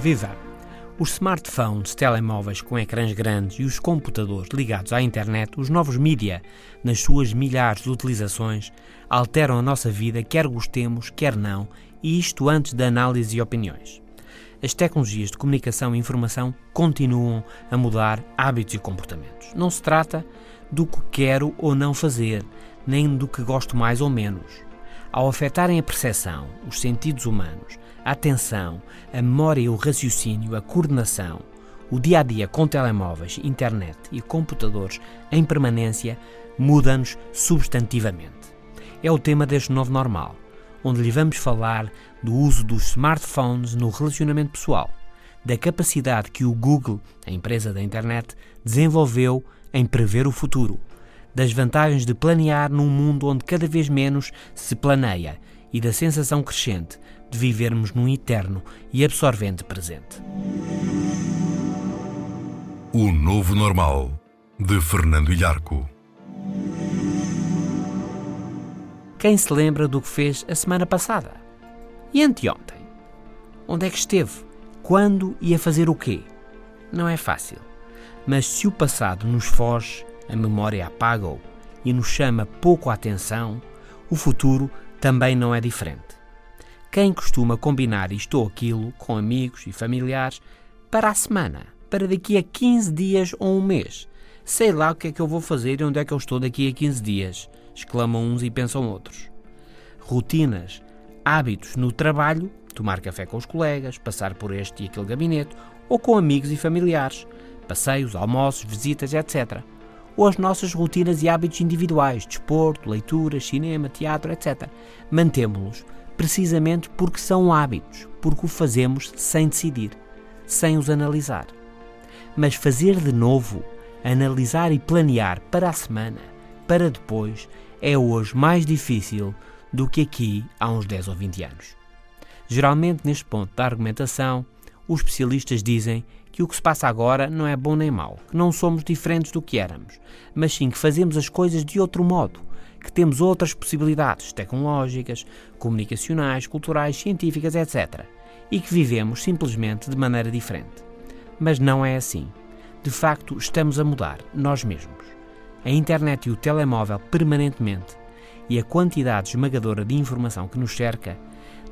Viva! Os smartphones, telemóveis com ecrãs grandes e os computadores ligados à internet, os novos mídia, nas suas milhares de utilizações, alteram a nossa vida, quer gostemos, quer não, e isto antes da análise e opiniões. As tecnologias de comunicação e informação continuam a mudar hábitos e comportamentos. Não se trata do que quero ou não fazer, nem do que gosto mais ou menos. Ao afetarem a percepção, os sentidos humanos, atenção, a memória e o raciocínio, a coordenação, o dia a dia com telemóveis, internet e computadores em permanência muda-nos substantivamente. É o tema deste novo normal, onde lhe vamos falar do uso dos smartphones no relacionamento pessoal, da capacidade que o Google, a empresa da internet, desenvolveu em prever o futuro, das vantagens de planear num mundo onde cada vez menos se planeia e da sensação crescente de vivermos num eterno e absorvente presente. O Novo Normal, de Fernando Ilharco. Quem se lembra do que fez a semana passada? E anteontem? Onde é que esteve? Quando e a fazer o quê? Não é fácil. Mas se o passado nos foge, a memória apaga-o e nos chama pouco a atenção, o futuro também não é diferente. Quem costuma combinar isto ou aquilo com amigos e familiares para a semana, para daqui a 15 dias ou um mês? Sei lá o que é que eu vou fazer e onde é que eu estou daqui a 15 dias, exclamam uns e pensam outros. Rotinas, hábitos no trabalho, tomar café com os colegas, passar por este e aquele gabinete, ou com amigos e familiares, passeios, almoços, visitas, etc ou as nossas rotinas e hábitos individuais, desporto, leitura, cinema, teatro, etc. Mantemos-los precisamente porque são hábitos, porque o fazemos sem decidir, sem os analisar. Mas fazer de novo, analisar e planear para a semana, para depois, é hoje mais difícil do que aqui há uns 10 ou 20 anos. Geralmente, neste ponto da argumentação, os especialistas dizem que o que se passa agora não é bom nem mau, que não somos diferentes do que éramos, mas sim que fazemos as coisas de outro modo, que temos outras possibilidades tecnológicas, comunicacionais, culturais, científicas, etc. E que vivemos simplesmente de maneira diferente. Mas não é assim. De facto, estamos a mudar, nós mesmos. A internet e o telemóvel permanentemente e a quantidade esmagadora de informação que nos cerca,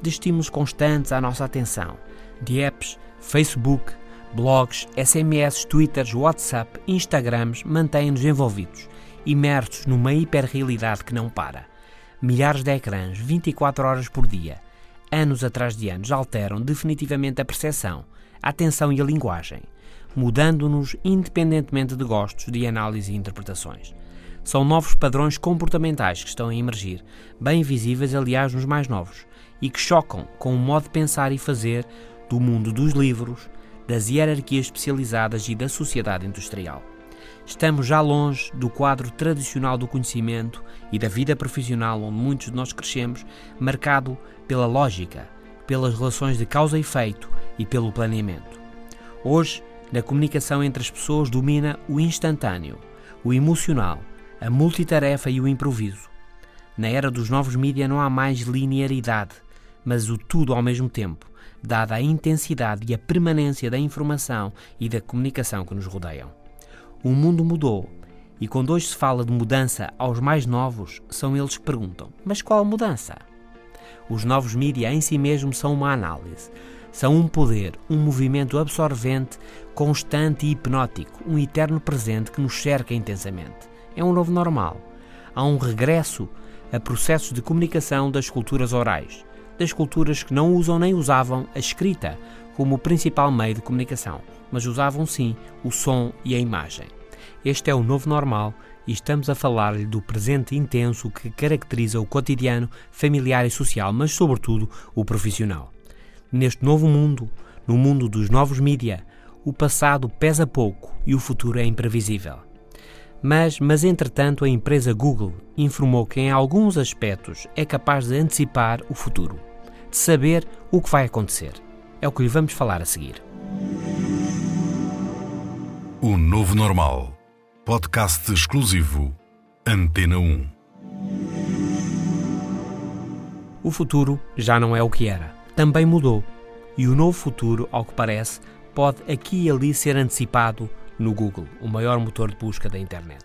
de estímulos constantes à nossa atenção, de apps, Facebook, Blogs, SMS, Twitters, WhatsApp, Instagrams mantêm-nos envolvidos, imersos numa hiperrealidade que não para. Milhares de ecrãs, 24 horas por dia, anos atrás de anos, alteram definitivamente a percepção, a atenção e a linguagem, mudando-nos independentemente de gostos, de análise e interpretações. São novos padrões comportamentais que estão a emergir, bem visíveis, aliás, nos mais novos, e que chocam com o modo de pensar e fazer do mundo dos livros, das hierarquias especializadas e da sociedade industrial. Estamos já longe do quadro tradicional do conhecimento e da vida profissional onde muitos de nós crescemos, marcado pela lógica, pelas relações de causa e efeito e pelo planeamento. Hoje, na comunicação entre as pessoas domina o instantâneo, o emocional, a multitarefa e o improviso. Na era dos novos mídias não há mais linearidade, mas o tudo ao mesmo tempo, dada a intensidade e a permanência da informação e da comunicação que nos rodeiam. O mundo mudou e quando hoje se fala de mudança aos mais novos, são eles que perguntam: mas qual mudança? Os novos mídias em si mesmos são uma análise. São um poder, um movimento absorvente, constante e hipnótico, um eterno presente que nos cerca intensamente. É um novo normal. Há um regresso a processos de comunicação das culturas orais, das culturas que não usam nem usavam a escrita como o principal meio de comunicação, mas usavam sim o som e a imagem. Este é o novo normal e estamos a falar-lhe do presente intenso que caracteriza o cotidiano familiar e social, mas sobretudo o profissional. Neste novo mundo, no mundo dos novos mídia, o passado pesa pouco e o futuro é imprevisível. Mas, mas entretanto, a empresa Google informou que em alguns aspectos é capaz de antecipar o futuro, de saber o que vai acontecer. É o que lhe vamos falar a seguir. O Novo Normal. Podcast exclusivo Antena 1. O futuro já não é o que era. Também mudou. E o novo futuro, ao que parece, pode aqui e ali ser antecipado no Google, o maior motor de busca da internet.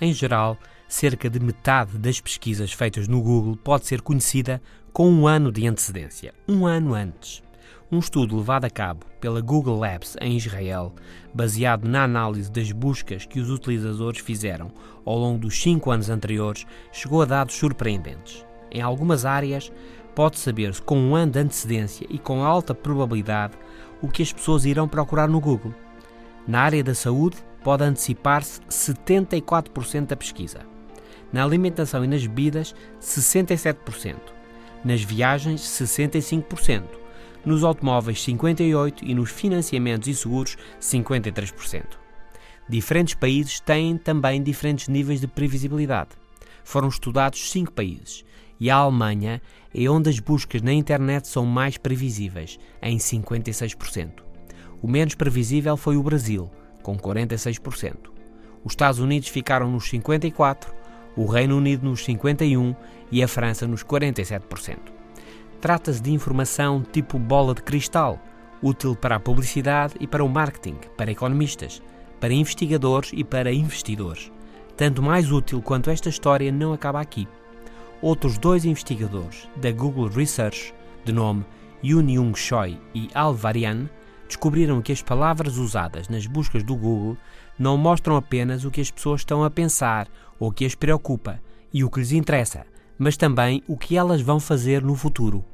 Em geral, cerca de metade das pesquisas feitas no Google pode ser conhecida com um ano de antecedência, um ano antes. Um estudo levado a cabo pela Google Labs em Israel, baseado na análise das buscas que os utilizadores fizeram ao longo dos cinco anos anteriores, chegou a dados surpreendentes. Em algumas áreas, pode saber-se com um ano de antecedência e com alta probabilidade o que as pessoas irão procurar no Google. Na área da saúde, pode antecipar-se 74% da pesquisa. Na alimentação e nas bebidas, 67%. Nas viagens, 65%. Nos automóveis, 58% e nos financiamentos e seguros, 53%. Diferentes países têm também diferentes níveis de previsibilidade. Foram estudados cinco países e a Alemanha é onde as buscas na internet são mais previsíveis, em 56%. O menos previsível foi o Brasil, com 46%. Os Estados Unidos ficaram nos 54%, o Reino Unido nos 51% e a França nos 47%. Trata-se de informação tipo bola de cristal, útil para a publicidade e para o marketing, para economistas, para investigadores e para investidores. Tanto mais útil quanto esta história não acaba aqui. Outros dois investigadores da Google Research, de nome Yoon Young Choi e Al Varian, descobriram que as palavras usadas nas buscas do Google não mostram apenas o que as pessoas estão a pensar ou o que as preocupa e o que lhes interessa, mas também o que elas vão fazer no futuro.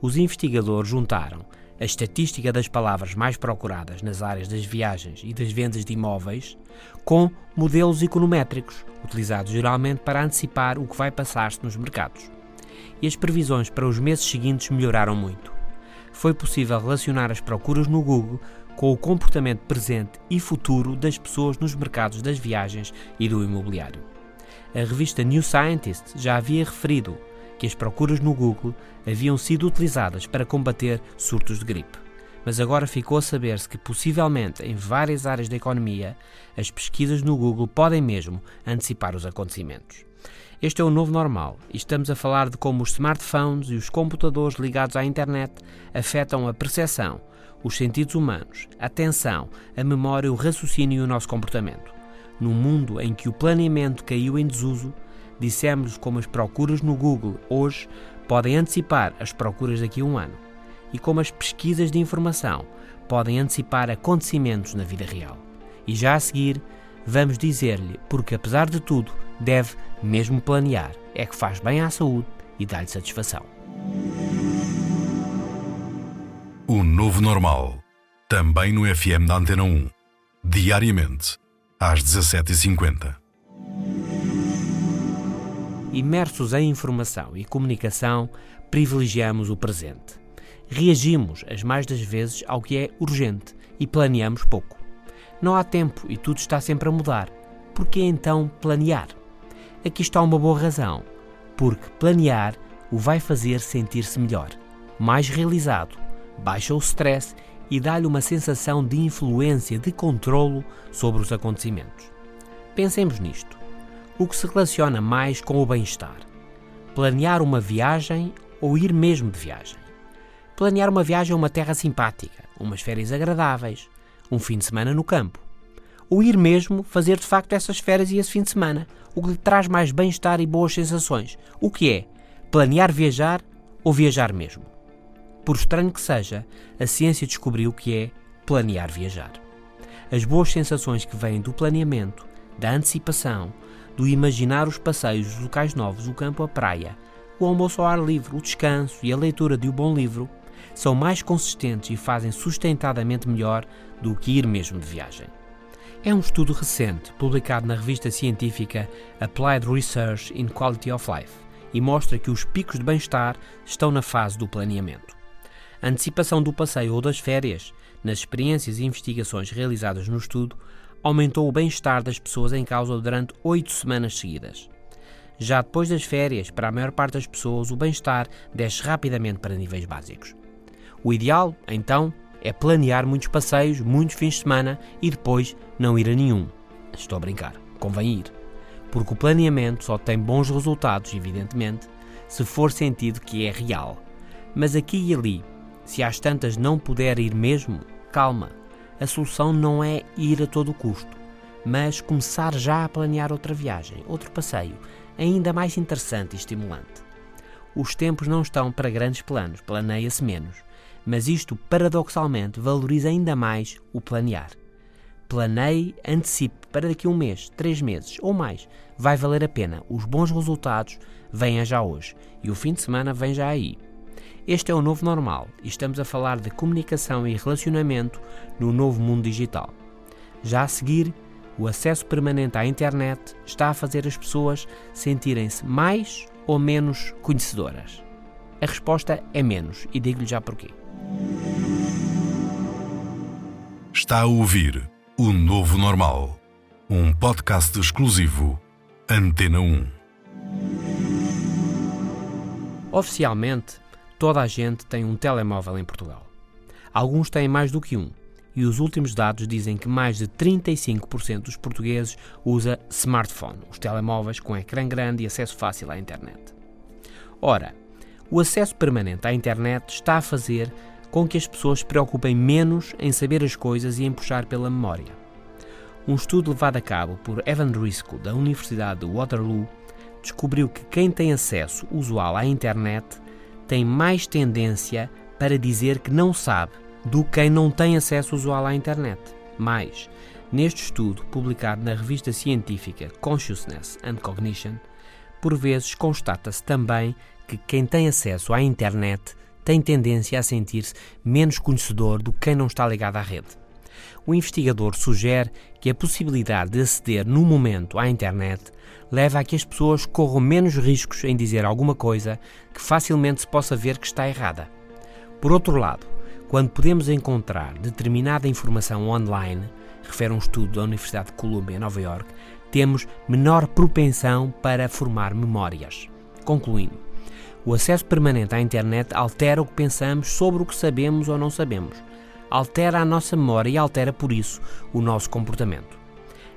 Os investigadores juntaram a estatística das palavras mais procuradas nas áreas das viagens e das vendas de imóveis com modelos econométricos, utilizados geralmente para antecipar o que vai passar-se nos mercados. E as previsões para os meses seguintes melhoraram muito foi possível relacionar as procuras no Google com o comportamento presente e futuro das pessoas nos mercados das viagens e do imobiliário. A revista New Scientist já havia referido que as procuras no Google haviam sido utilizadas para combater surtos de gripe. Mas agora ficou a saber-se que, possivelmente, em várias áreas da economia, as pesquisas no Google podem mesmo antecipar os acontecimentos. Este é o novo normal e estamos a falar de como os smartphones e os computadores ligados à internet afetam a percepção, os sentidos humanos, a atenção, a memória, o raciocínio e o nosso comportamento. Num mundo em que o planeamento caiu em desuso, dissemos como as procuras no Google hoje podem antecipar as procuras daqui a um ano e como as pesquisas de informação podem antecipar acontecimentos na vida real. E já a seguir, vamos dizer-lhe porque, apesar de tudo, deve mesmo planear. É que faz bem à saúde e dá-lhe satisfação. O Novo Normal. Também no FM da Antena 1. Diariamente, às 17h50. Imersos em informação e comunicação, privilegiamos o presente. Reagimos as mais das vezes ao que é urgente e planeamos pouco. Não há tempo e tudo está sempre a mudar. Por que então planear? Aqui está uma boa razão, porque planear o vai fazer sentir-se melhor, mais realizado, baixa o stress e dá-lhe uma sensação de influência, de controlo sobre os acontecimentos. Pensemos nisto. O que se relaciona mais com o bem-estar? Planear uma viagem ou ir mesmo de viagem? Planear uma viagem a uma terra simpática, umas férias agradáveis, um fim de semana no campo. Ou ir mesmo fazer de facto essas férias e esse fim de semana, o que lhe traz mais bem-estar e boas sensações. O que é? Planear viajar ou viajar mesmo? Por estranho que seja, a ciência descobriu que é planear viajar. As boas sensações que vêm do planeamento, da antecipação, do imaginar os passeios, os locais novos, o campo, a praia, o almoço ao ar livre, o descanso e a leitura de um bom livro, são mais consistentes e fazem sustentadamente melhor do que ir mesmo de viagem. É um estudo recente, publicado na revista científica Applied Research in Quality of Life, e mostra que os picos de bem-estar estão na fase do planeamento. A antecipação do passeio ou das férias, nas experiências e investigações realizadas no estudo, aumentou o bem-estar das pessoas em causa durante oito semanas seguidas. Já depois das férias, para a maior parte das pessoas, o bem-estar desce rapidamente para níveis básicos. O ideal, então, é planear muitos passeios, muitos fins de semana e depois não ir a nenhum. Estou a brincar, convém ir. Porque o planeamento só tem bons resultados, evidentemente, se for sentido que é real. Mas aqui e ali, se às tantas não puder ir mesmo, calma. A solução não é ir a todo custo, mas começar já a planear outra viagem, outro passeio, ainda mais interessante e estimulante. Os tempos não estão para grandes planos, planeia-se menos, mas isto paradoxalmente valoriza ainda mais o planear. Planeie, antecipe para daqui a um mês, três meses ou mais. Vai valer a pena. Os bons resultados venham já hoje e o fim de semana vem já aí. Este é o novo normal e estamos a falar de comunicação e relacionamento no novo mundo digital. Já a seguir, o acesso permanente à internet está a fazer as pessoas sentirem-se mais ou menos conhecedoras. A resposta é menos e digo-lhe já porquê. Está a ouvir O Novo Normal, um podcast exclusivo Antena 1. Oficialmente, toda a gente tem um telemóvel em Portugal. Alguns têm mais do que um, e os últimos dados dizem que mais de 35% dos portugueses usa smartphone, os telemóveis com ecrã grande e acesso fácil à internet. Ora, o acesso permanente à internet está a fazer com que as pessoas se preocupem menos em saber as coisas e em puxar pela memória. Um estudo levado a cabo por Evan Driscoll, da Universidade de Waterloo, descobriu que quem tem acesso usual à internet tem mais tendência para dizer que não sabe do que quem não tem acesso usual à internet. Mais, neste estudo, publicado na revista científica Consciousness and Cognition, por vezes constata-se também que quem tem acesso à internet tem tendência a sentir-se menos conhecedor do que quem não está ligado à rede. O investigador sugere que a possibilidade de aceder no momento à internet leva a que as pessoas corram menos riscos em dizer alguma coisa que facilmente se possa ver que está errada. Por outro lado, quando podemos encontrar determinada informação online, refere um estudo da Universidade de Columbia, Nova York, temos menor propensão para formar memórias. Concluindo, o acesso permanente à internet altera o que pensamos sobre o que sabemos ou não sabemos. Altera a nossa memória e altera, por isso, o nosso comportamento.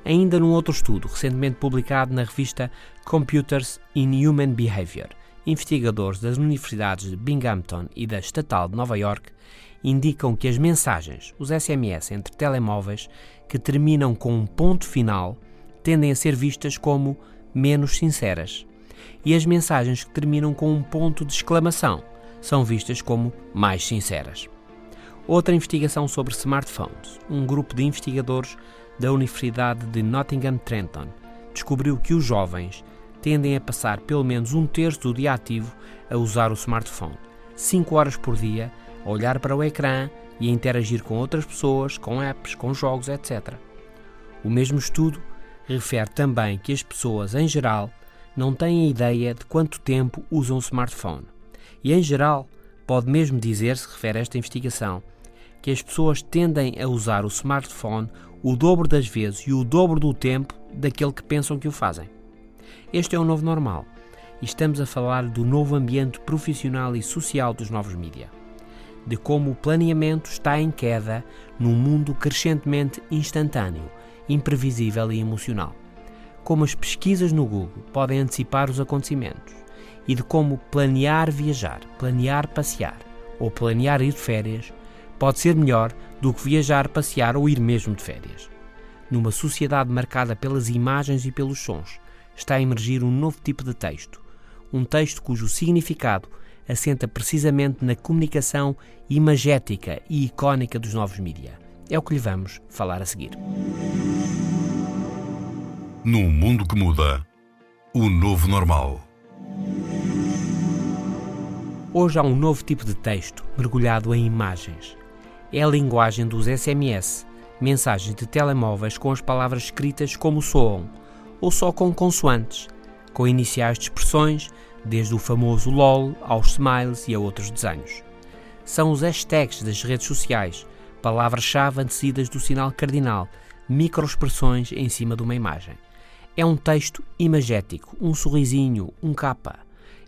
Ainda num outro estudo, recentemente publicado na revista Computers in Human Behavior, investigadores das universidades de Binghamton e da Estatal de Nova York indicam que as mensagens, os SMS entre telemóveis, que terminam com um ponto final, tendem a ser vistas como menos sinceras. E as mensagens que terminam com um ponto de exclamação são vistas como mais sinceras. Outra investigação sobre smartphones. Um grupo de investigadores da Universidade de Nottingham Trenton descobriu que os jovens tendem a passar pelo menos um terço do dia ativo a usar o smartphone, 5 horas por dia, a olhar para o ecrã e a interagir com outras pessoas, com apps, com jogos, etc. O mesmo estudo refere também que as pessoas, em geral, não têm ideia de quanto tempo usam o smartphone. E, em geral, pode mesmo dizer-se, refere esta investigação, que as pessoas tendem a usar o smartphone o dobro das vezes e o dobro do tempo daquele que pensam que o fazem. Este é o novo normal e estamos a falar do novo ambiente profissional e social dos novos mídia. De como o planeamento está em queda num mundo crescentemente instantâneo, imprevisível e emocional. Como as pesquisas no Google podem antecipar os acontecimentos e de como planear viajar, planear passear ou planear ir de férias pode ser melhor do que viajar, passear ou ir mesmo de férias. Numa sociedade marcada pelas imagens e pelos sons, está a emergir um novo tipo de texto, um texto cujo significado assenta precisamente na comunicação imagética e icónica dos novos mídia. É o que lhe vamos falar a seguir. Num mundo que muda, o novo normal. Hoje há um novo tipo de texto mergulhado em imagens. É a linguagem dos SMS, mensagens de telemóveis com as palavras escritas como soam, ou só com consoantes, com iniciais de expressões, desde o famoso LOL aos smiles e a outros desenhos. São os hashtags das redes sociais, palavras-chave antecidas do sinal cardinal, microexpressões em cima de uma imagem. É um texto imagético, um sorrisinho, um capa.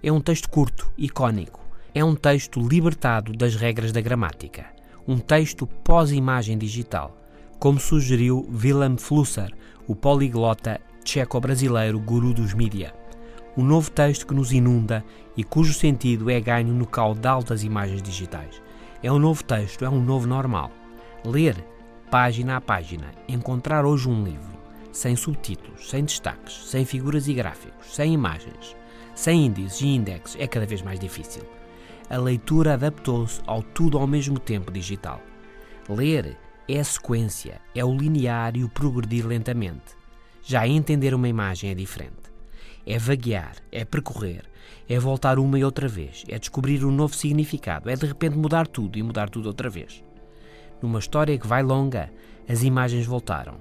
É um texto curto, icónico. É um texto libertado das regras da gramática. Um texto pós-imagem digital, como sugeriu Willem Flusser, o poliglota tcheco-brasileiro guru dos mídia. Um novo texto que nos inunda e cujo sentido é ganho no caudal das imagens digitais. É um novo texto, é um novo normal. Ler, página a página, encontrar hoje um livro, sem subtítulos, sem destaques, sem figuras e gráficos, sem imagens, sem índices e indexes, é cada vez mais difícil. A leitura adaptou-se ao tudo ao mesmo tempo digital. Ler é a sequência, é o linear e o progredir lentamente. Já entender uma imagem é diferente. É vaguear, é percorrer, é voltar uma e outra vez, é descobrir um novo significado, é de repente mudar tudo e mudar tudo outra vez. Numa história que vai longa, as imagens voltaram,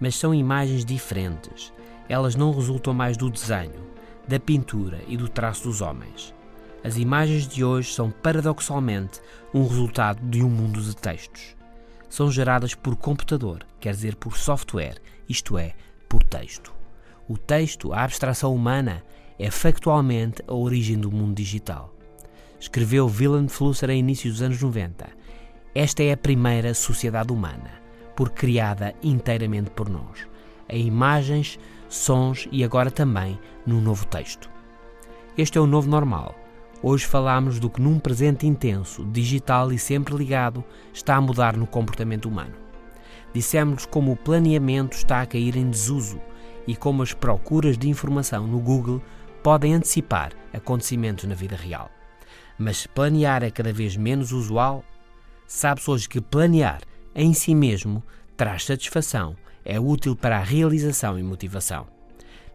mas são imagens diferentes. Elas não resultam mais do desenho, da pintura e do traço dos homens. As imagens de hoje são paradoxalmente um resultado de um mundo de textos. São geradas por computador, quer dizer por software, isto é, por texto. O texto, a abstração humana, é factualmente a origem do mundo digital. Escreveu Willem Flusser a inícios dos anos 90. Esta é a primeira sociedade humana, por criada inteiramente por nós, em imagens, sons e agora também no novo texto. Este é o novo normal. Hoje falamos do que num presente intenso, digital e sempre ligado, está a mudar no comportamento humano. Dissemos como o planeamento está a cair em desuso e como as procuras de informação no Google podem antecipar acontecimentos na vida real. Mas planear é cada vez menos usual. Sabe-se hoje que planear em si mesmo traz satisfação, é útil para a realização e motivação.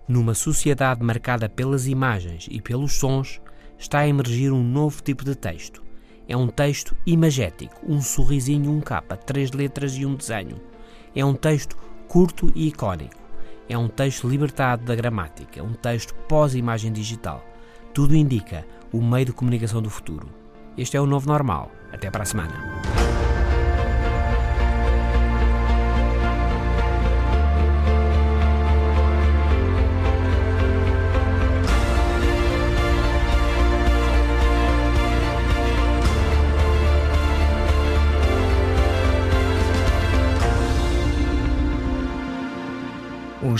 Numa sociedade marcada pelas imagens e pelos sons, está a emergir um novo tipo de texto. É um texto imagético, um sorrisinho, um capa, três letras e um desenho. É um texto curto e icónico. É um texto libertado da gramática, um texto pós-imagem digital. Tudo indica o meio de comunicação do futuro. Este é o novo normal. Até para a semana.